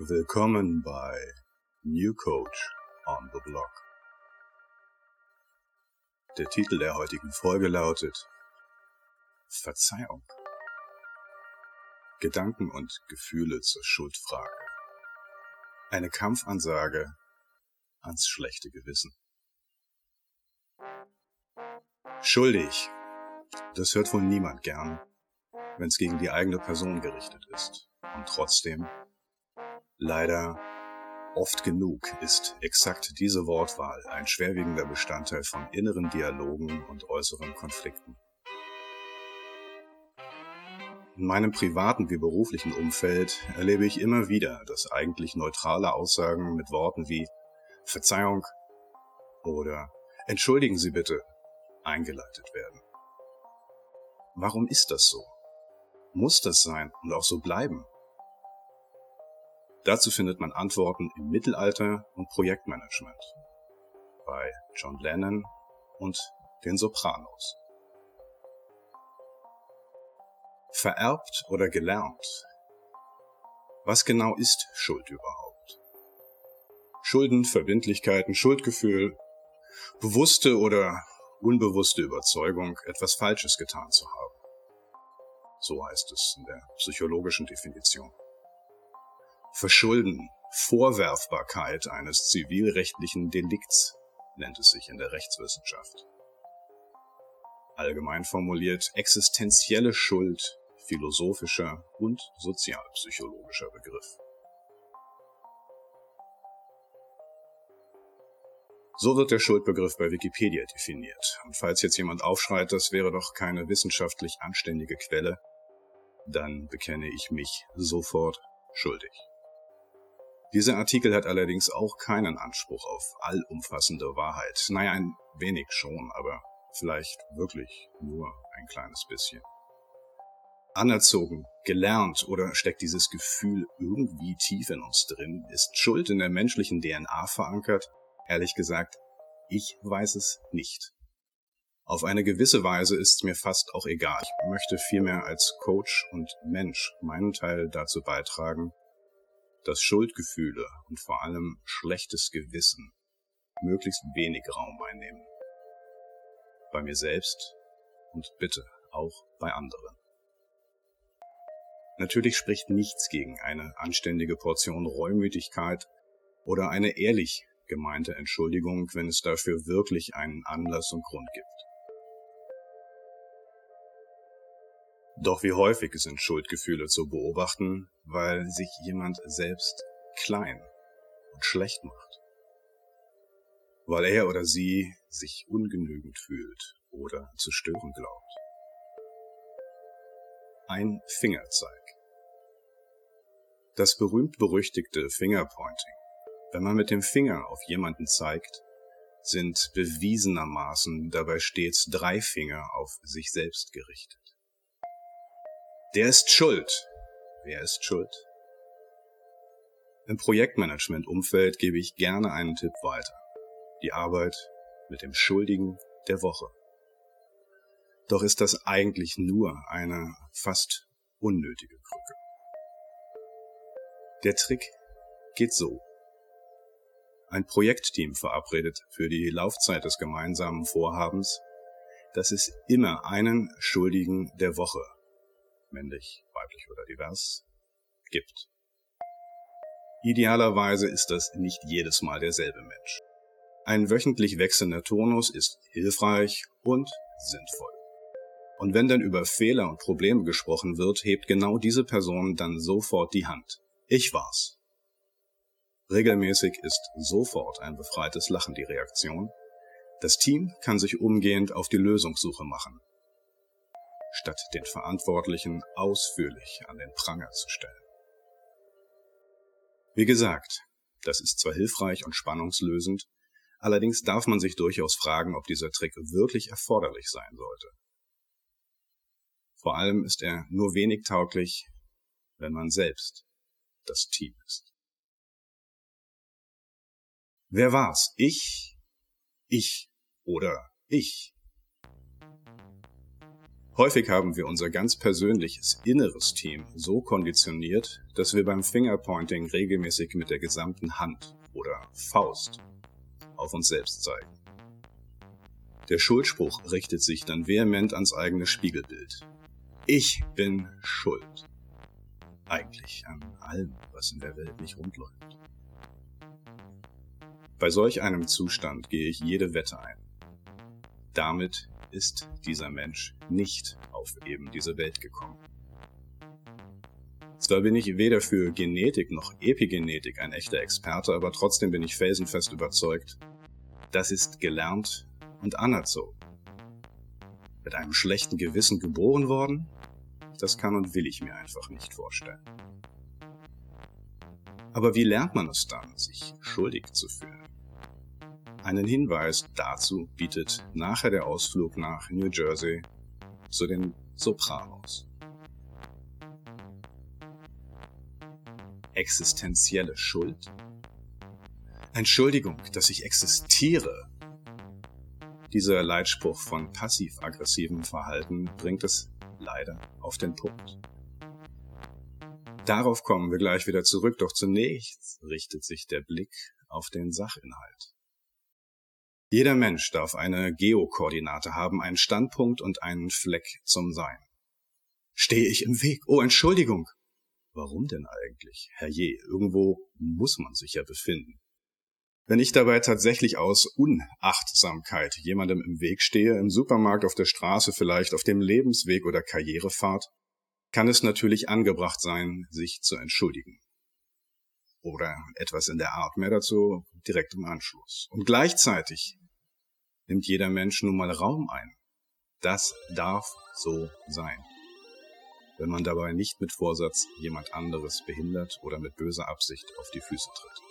Willkommen bei New Coach on the Block. Der Titel der heutigen Folge lautet Verzeihung. Gedanken und Gefühle zur Schuldfrage. Eine Kampfansage ans schlechte Gewissen. Schuldig. Das hört wohl niemand gern, wenn es gegen die eigene Person gerichtet ist. Und trotzdem Leider oft genug ist exakt diese Wortwahl ein schwerwiegender Bestandteil von inneren Dialogen und äußeren Konflikten. In meinem privaten wie beruflichen Umfeld erlebe ich immer wieder, dass eigentlich neutrale Aussagen mit Worten wie Verzeihung oder Entschuldigen Sie bitte eingeleitet werden. Warum ist das so? Muss das sein und auch so bleiben? Dazu findet man Antworten im Mittelalter und Projektmanagement, bei John Lennon und den Sopranos. Vererbt oder gelernt? Was genau ist Schuld überhaupt? Schulden, Verbindlichkeiten, Schuldgefühl, bewusste oder unbewusste Überzeugung, etwas Falsches getan zu haben. So heißt es in der psychologischen Definition. Verschulden, Vorwerfbarkeit eines zivilrechtlichen Delikts nennt es sich in der Rechtswissenschaft. Allgemein formuliert existenzielle Schuld philosophischer und sozialpsychologischer Begriff. So wird der Schuldbegriff bei Wikipedia definiert. Und falls jetzt jemand aufschreit, das wäre doch keine wissenschaftlich anständige Quelle, dann bekenne ich mich sofort schuldig. Dieser Artikel hat allerdings auch keinen Anspruch auf allumfassende Wahrheit. Naja, ein wenig schon, aber vielleicht wirklich nur ein kleines bisschen. Anerzogen, gelernt oder steckt dieses Gefühl irgendwie tief in uns drin? Ist Schuld in der menschlichen DNA verankert? Ehrlich gesagt, ich weiß es nicht. Auf eine gewisse Weise ist es mir fast auch egal. Ich möchte vielmehr als Coach und Mensch meinen Teil dazu beitragen, dass Schuldgefühle und vor allem schlechtes Gewissen möglichst wenig Raum einnehmen. Bei mir selbst und bitte auch bei anderen. Natürlich spricht nichts gegen eine anständige Portion Reumütigkeit oder eine ehrlich gemeinte Entschuldigung, wenn es dafür wirklich einen Anlass und Grund gibt. Doch wie häufig sind Schuldgefühle zu beobachten, weil sich jemand selbst klein und schlecht macht. Weil er oder sie sich ungenügend fühlt oder zu stören glaubt. Ein Fingerzeig. Das berühmt-berüchtigte Fingerpointing. Wenn man mit dem Finger auf jemanden zeigt, sind bewiesenermaßen dabei stets drei Finger auf sich selbst gerichtet. Der ist schuld. Wer ist schuld? Im Projektmanagement-Umfeld gebe ich gerne einen Tipp weiter. Die Arbeit mit dem Schuldigen der Woche. Doch ist das eigentlich nur eine fast unnötige Krücke. Der Trick geht so. Ein Projektteam verabredet für die Laufzeit des gemeinsamen Vorhabens, dass es immer einen Schuldigen der Woche männlich, weiblich oder divers, gibt. Idealerweise ist das nicht jedes Mal derselbe Mensch. Ein wöchentlich wechselnder Turnus ist hilfreich und sinnvoll. Und wenn dann über Fehler und Probleme gesprochen wird, hebt genau diese Person dann sofort die Hand. Ich war's. Regelmäßig ist sofort ein befreites Lachen die Reaktion. Das Team kann sich umgehend auf die Lösungssuche machen statt den Verantwortlichen ausführlich an den Pranger zu stellen. Wie gesagt, das ist zwar hilfreich und spannungslösend, allerdings darf man sich durchaus fragen, ob dieser Trick wirklich erforderlich sein sollte. Vor allem ist er nur wenig tauglich, wenn man selbst das Team ist. Wer war's? Ich? Ich oder ich? Häufig haben wir unser ganz persönliches inneres Team so konditioniert, dass wir beim Fingerpointing regelmäßig mit der gesamten Hand oder Faust auf uns selbst zeigen. Der Schuldspruch richtet sich dann vehement ans eigene Spiegelbild. Ich bin schuld. Eigentlich an allem, was in der Welt nicht rund läuft. Bei solch einem Zustand gehe ich jede Wette ein. Damit ist dieser Mensch nicht auf eben diese Welt gekommen. Zwar bin ich weder für Genetik noch Epigenetik ein echter Experte, aber trotzdem bin ich felsenfest überzeugt, das ist gelernt und anerzogen. Mit einem schlechten Gewissen geboren worden? Das kann und will ich mir einfach nicht vorstellen. Aber wie lernt man es dann, sich schuldig zu fühlen? Einen Hinweis dazu bietet nachher der Ausflug nach New Jersey zu den Sopranos. Existenzielle Schuld? Entschuldigung, dass ich existiere. Dieser Leitspruch von passiv-aggressivem Verhalten bringt es leider auf den Punkt. Darauf kommen wir gleich wieder zurück, doch zunächst richtet sich der Blick auf den Sachinhalt. Jeder Mensch darf eine Geokoordinate haben, einen Standpunkt und einen Fleck zum Sein. Stehe ich im Weg? Oh, Entschuldigung. Warum denn eigentlich? Herrje, irgendwo muss man sich ja befinden. Wenn ich dabei tatsächlich aus Unachtsamkeit jemandem im Weg stehe, im Supermarkt, auf der Straße, vielleicht auf dem Lebensweg oder Karrierefahrt, kann es natürlich angebracht sein, sich zu entschuldigen. Oder etwas in der Art, mehr dazu direkt im Anschluss. Und gleichzeitig nimmt jeder Mensch nun mal Raum ein. Das darf so sein. Wenn man dabei nicht mit Vorsatz jemand anderes behindert oder mit böser Absicht auf die Füße tritt.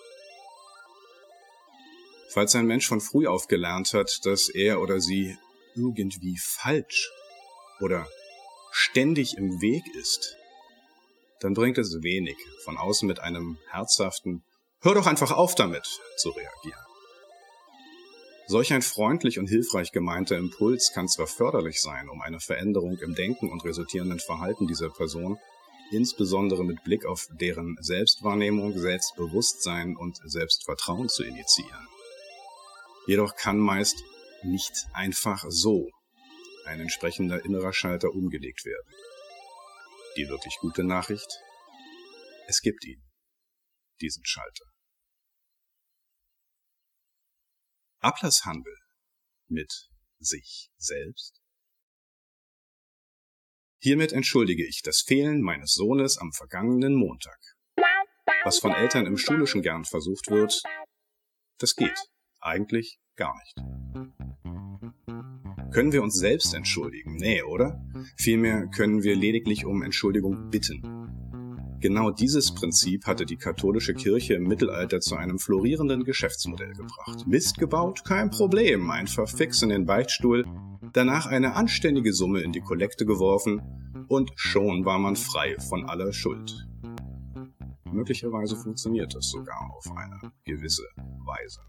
Falls ein Mensch von früh auf gelernt hat, dass er oder sie irgendwie falsch oder ständig im Weg ist, dann bringt es wenig, von außen mit einem herzhaften Hör doch einfach auf damit zu reagieren. Solch ein freundlich und hilfreich gemeinter Impuls kann zwar förderlich sein, um eine Veränderung im Denken und resultierenden Verhalten dieser Person, insbesondere mit Blick auf deren Selbstwahrnehmung, Selbstbewusstsein und Selbstvertrauen zu initiieren. Jedoch kann meist nicht einfach so ein entsprechender innerer Schalter umgelegt werden. Die wirklich gute Nachricht, es gibt ihn, diesen Schalter. Ablasshandel mit sich selbst? Hiermit entschuldige ich das Fehlen meines Sohnes am vergangenen Montag. Was von Eltern im Schulischen gern versucht wird, das geht eigentlich gar nicht. Können wir uns selbst entschuldigen? Nee, oder? Vielmehr können wir lediglich um Entschuldigung bitten. Genau dieses Prinzip hatte die katholische Kirche im Mittelalter zu einem florierenden Geschäftsmodell gebracht. Mist gebaut? Kein Problem. Einfach fix in den Beichtstuhl, danach eine anständige Summe in die Kollekte geworfen und schon war man frei von aller Schuld. Möglicherweise funktioniert das sogar auf eine gewisse Weise.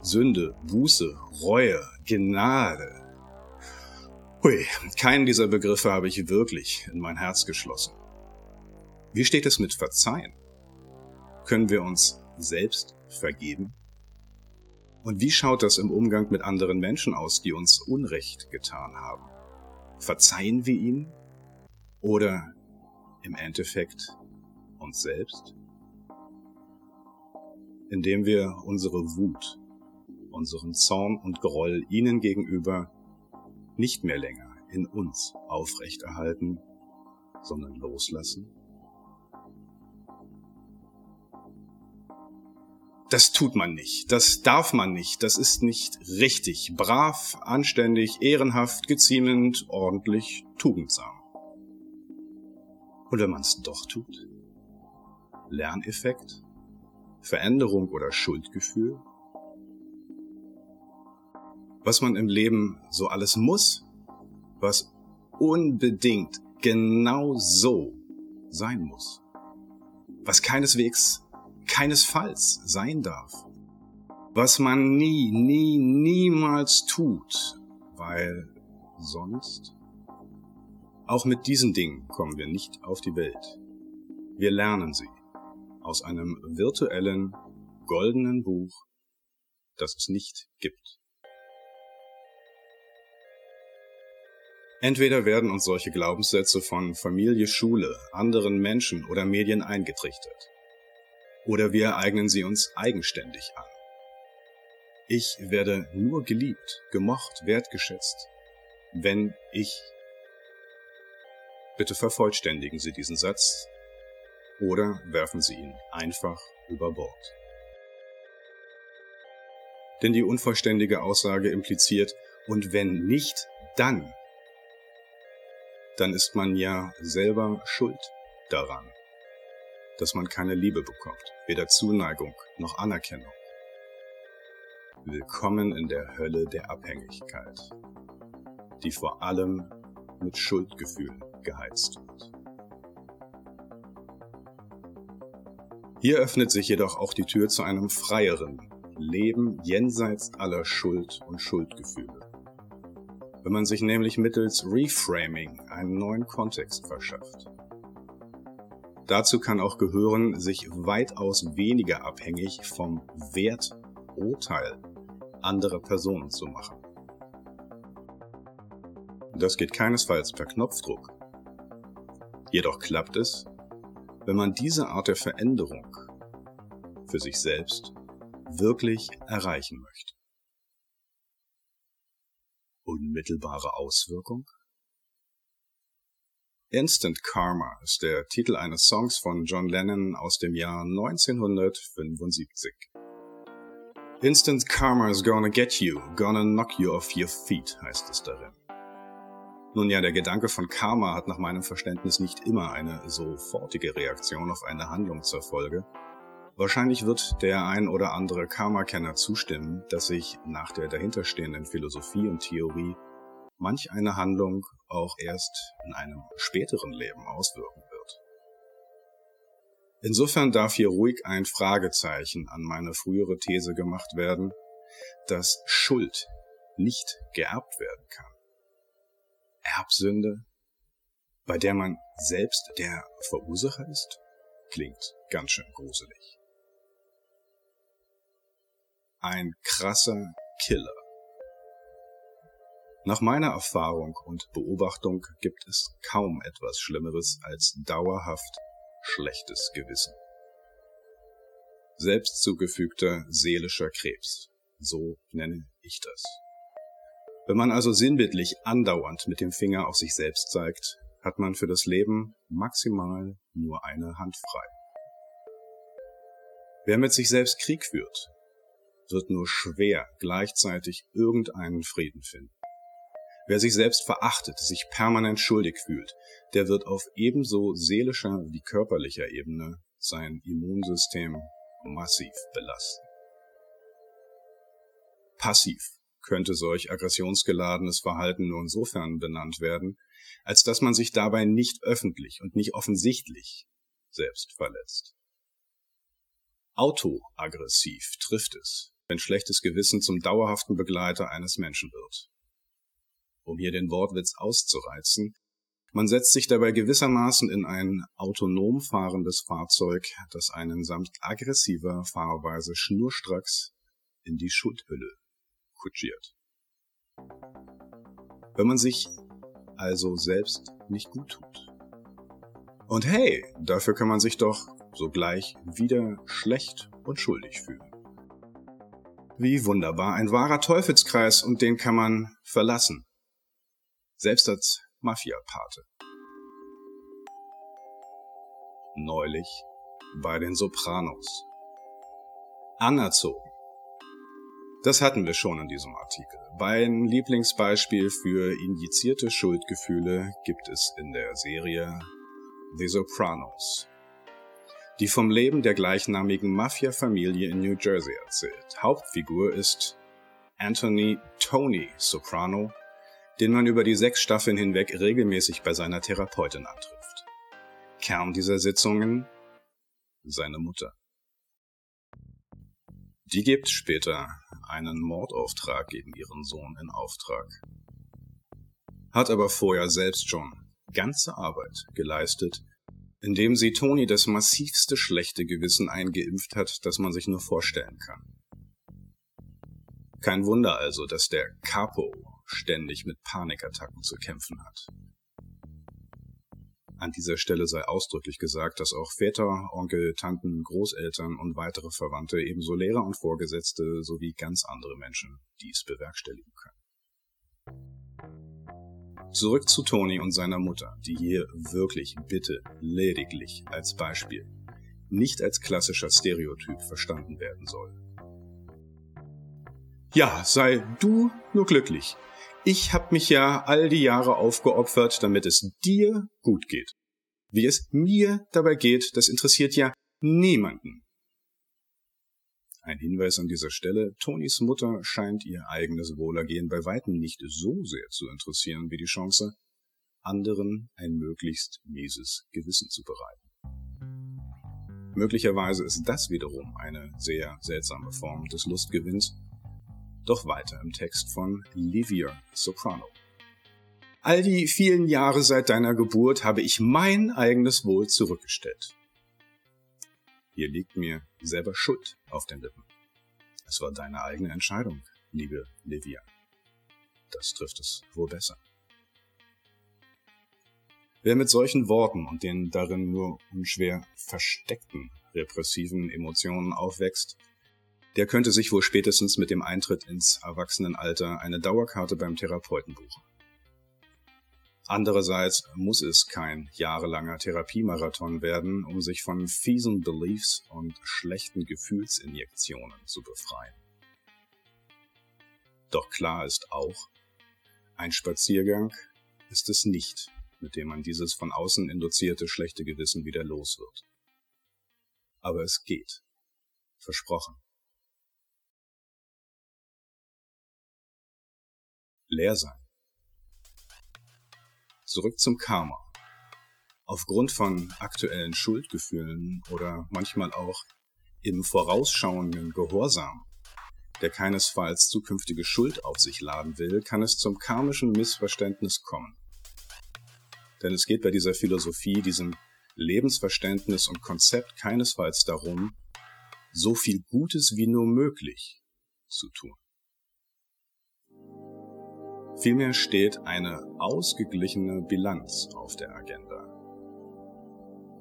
Sünde, Buße, Reue, Gnade. Hui, keinen dieser Begriffe habe ich wirklich in mein Herz geschlossen. Wie steht es mit Verzeihen? Können wir uns selbst vergeben? Und wie schaut das im Umgang mit anderen Menschen aus, die uns Unrecht getan haben? Verzeihen wir ihnen? Oder im Endeffekt uns selbst? Indem wir unsere Wut, unseren Zorn und Groll ihnen gegenüber nicht mehr länger in uns aufrechterhalten, sondern loslassen? Das tut man nicht, das darf man nicht, das ist nicht richtig, brav, anständig, ehrenhaft, geziemend, ordentlich, tugendsam. Und wenn man es doch tut? Lerneffekt? Veränderung oder Schuldgefühl? Was man im Leben so alles muss, was unbedingt genau so sein muss, was keineswegs keinesfalls sein darf. Was man nie, nie, niemals tut, weil sonst? Auch mit diesen Dingen kommen wir nicht auf die Welt. Wir lernen sie aus einem virtuellen, goldenen Buch, das es nicht gibt. Entweder werden uns solche Glaubenssätze von Familie, Schule, anderen Menschen oder Medien eingetrichtert. Oder wir eignen sie uns eigenständig an. Ich werde nur geliebt, gemocht, wertgeschätzt, wenn ich. Bitte vervollständigen Sie diesen Satz oder werfen Sie ihn einfach über Bord. Denn die unvollständige Aussage impliziert, und wenn nicht, dann, dann ist man ja selber schuld daran, dass man keine Liebe bekommt, weder Zuneigung noch Anerkennung. Willkommen in der Hölle der Abhängigkeit, die vor allem mit Schuldgefühl geheizt wird. Hier öffnet sich jedoch auch die Tür zu einem freieren Leben jenseits aller Schuld und Schuldgefühle. Wenn man sich nämlich mittels Reframing einen neuen Kontext verschafft. Dazu kann auch gehören, sich weitaus weniger abhängig vom Werturteil andere Personen zu machen. Das geht keinesfalls per Knopfdruck. Jedoch klappt es, wenn man diese Art der Veränderung für sich selbst wirklich erreichen möchte. Unmittelbare Auswirkung? Instant Karma ist der Titel eines Songs von John Lennon aus dem Jahr 1975. Instant Karma is gonna get you, gonna knock you off your feet, heißt es darin. Nun ja, der Gedanke von Karma hat nach meinem Verständnis nicht immer eine sofortige Reaktion auf eine Handlung zur Folge. Wahrscheinlich wird der ein oder andere Karma-Kenner zustimmen, dass sich nach der dahinterstehenden Philosophie und Theorie manch eine Handlung auch erst in einem späteren Leben auswirken Insofern darf hier ruhig ein Fragezeichen an meine frühere These gemacht werden, dass Schuld nicht geerbt werden kann. Erbsünde, bei der man selbst der Verursacher ist, klingt ganz schön gruselig. Ein krasser Killer. Nach meiner Erfahrung und Beobachtung gibt es kaum etwas Schlimmeres als dauerhaft schlechtes Gewissen. Selbst zugefügter seelischer Krebs, so nenne ich das. Wenn man also sinnbildlich andauernd mit dem Finger auf sich selbst zeigt, hat man für das Leben maximal nur eine Hand frei. Wer mit sich selbst Krieg führt, wird nur schwer gleichzeitig irgendeinen Frieden finden. Wer sich selbst verachtet, sich permanent schuldig fühlt, der wird auf ebenso seelischer wie körperlicher Ebene sein Immunsystem massiv belasten. Passiv könnte solch aggressionsgeladenes Verhalten nur insofern benannt werden, als dass man sich dabei nicht öffentlich und nicht offensichtlich selbst verletzt. Autoaggressiv trifft es, wenn schlechtes Gewissen zum dauerhaften Begleiter eines Menschen wird um hier den Wortwitz auszureizen. Man setzt sich dabei gewissermaßen in ein autonom fahrendes Fahrzeug, das einen samt aggressiver Fahrweise schnurstracks in die Schuldhülle kutschiert. Wenn man sich also selbst nicht gut tut. Und hey, dafür kann man sich doch sogleich wieder schlecht und schuldig fühlen. Wie wunderbar, ein wahrer Teufelskreis und den kann man verlassen selbst als Mafia-Pate. Neulich bei den Sopranos. Anerzogen. Das hatten wir schon in diesem Artikel. Mein Lieblingsbeispiel für injizierte Schuldgefühle gibt es in der Serie The Sopranos, die vom Leben der gleichnamigen Mafia-Familie in New Jersey erzählt. Hauptfigur ist Anthony Tony Soprano, den man über die sechs Staffeln hinweg regelmäßig bei seiner Therapeutin antrifft. Kern dieser Sitzungen seine Mutter. Die gibt später einen Mordauftrag gegen ihren Sohn in Auftrag. hat aber vorher selbst schon ganze Arbeit geleistet, indem sie Toni das massivste schlechte Gewissen eingeimpft hat, das man sich nur vorstellen kann. Kein Wunder also, dass der Capo ständig mit Panikattacken zu kämpfen hat. An dieser Stelle sei ausdrücklich gesagt, dass auch Väter, Onkel, Tanten, Großeltern und weitere Verwandte ebenso Lehrer und Vorgesetzte sowie ganz andere Menschen dies bewerkstelligen können. Zurück zu Toni und seiner Mutter, die hier wirklich bitte lediglich als Beispiel, nicht als klassischer Stereotyp verstanden werden soll. Ja, sei du nur glücklich. Ich hab mich ja all die Jahre aufgeopfert, damit es dir gut geht. Wie es mir dabei geht, das interessiert ja niemanden. Ein Hinweis an dieser Stelle, Tonys Mutter scheint ihr eigenes Wohlergehen bei weitem nicht so sehr zu interessieren wie die Chance, anderen ein möglichst mieses Gewissen zu bereiten. Möglicherweise ist das wiederum eine sehr seltsame Form des Lustgewinns, doch weiter im Text von Livia Soprano. All die vielen Jahre seit deiner Geburt habe ich mein eigenes Wohl zurückgestellt. Hier liegt mir selber Schuld auf den Lippen. Es war deine eigene Entscheidung, liebe Livia. Das trifft es wohl besser. Wer mit solchen Worten und den darin nur unschwer versteckten repressiven Emotionen aufwächst, der könnte sich wohl spätestens mit dem Eintritt ins Erwachsenenalter eine Dauerkarte beim Therapeuten buchen. Andererseits muss es kein jahrelanger Therapiemarathon werden, um sich von fiesen Beliefs und schlechten Gefühlsinjektionen zu befreien. Doch klar ist auch, ein Spaziergang ist es nicht, mit dem man dieses von außen induzierte schlechte Gewissen wieder los wird. Aber es geht. Versprochen. Leer sein. Zurück zum Karma. Aufgrund von aktuellen Schuldgefühlen oder manchmal auch im vorausschauenden Gehorsam, der keinesfalls zukünftige Schuld auf sich laden will, kann es zum karmischen Missverständnis kommen. Denn es geht bei dieser Philosophie, diesem Lebensverständnis und Konzept keinesfalls darum, so viel Gutes wie nur möglich zu tun. Vielmehr steht eine ausgeglichene Bilanz auf der Agenda.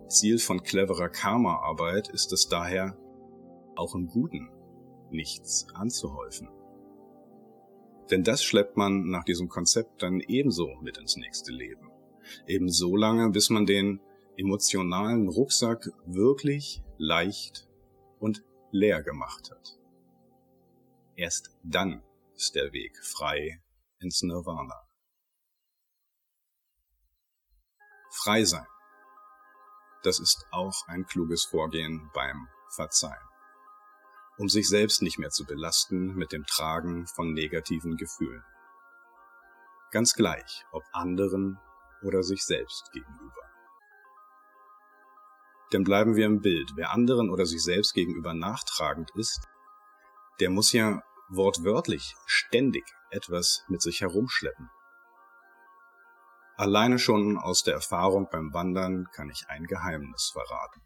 Ziel von cleverer Karma-Arbeit ist es daher, auch im Guten nichts anzuhäufen. Denn das schleppt man nach diesem Konzept dann ebenso mit ins nächste Leben. Eben so lange, bis man den emotionalen Rucksack wirklich leicht und leer gemacht hat. Erst dann ist der Weg frei ins Nirvana. Frei sein. Das ist auch ein kluges Vorgehen beim Verzeihen. Um sich selbst nicht mehr zu belasten mit dem Tragen von negativen Gefühlen. Ganz gleich, ob anderen oder sich selbst gegenüber. Denn bleiben wir im Bild, wer anderen oder sich selbst gegenüber nachtragend ist, der muss ja wortwörtlich ständig etwas mit sich herumschleppen. Alleine schon aus der Erfahrung beim Wandern kann ich ein Geheimnis verraten.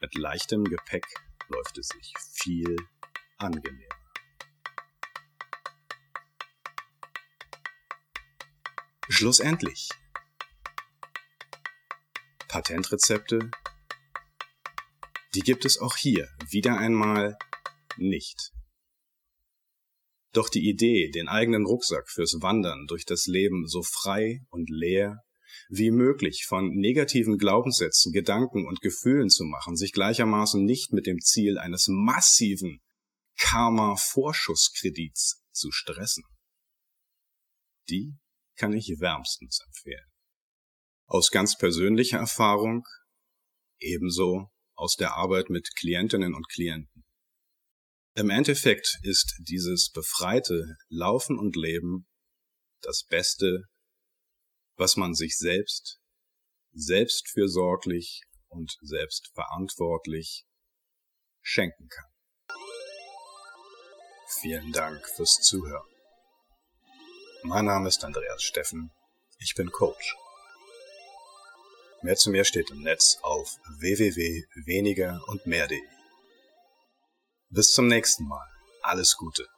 Mit leichtem Gepäck läuft es sich viel angenehmer. Schlussendlich. Patentrezepte, die gibt es auch hier wieder einmal nicht. Doch die Idee, den eigenen Rucksack fürs Wandern durch das Leben so frei und leer wie möglich von negativen Glaubenssätzen, Gedanken und Gefühlen zu machen, sich gleichermaßen nicht mit dem Ziel eines massiven Karma-Vorschusskredits zu stressen. Die kann ich wärmstens empfehlen. Aus ganz persönlicher Erfahrung, ebenso aus der Arbeit mit Klientinnen und Klienten. Im Endeffekt ist dieses befreite Laufen und Leben das Beste, was man sich selbst, selbstfürsorglich und selbstverantwortlich schenken kann. Vielen Dank fürs Zuhören. Mein Name ist Andreas Steffen. Ich bin Coach. Mehr zu mir steht im Netz auf www.weniger und mehr.de. Bis zum nächsten Mal. Alles Gute.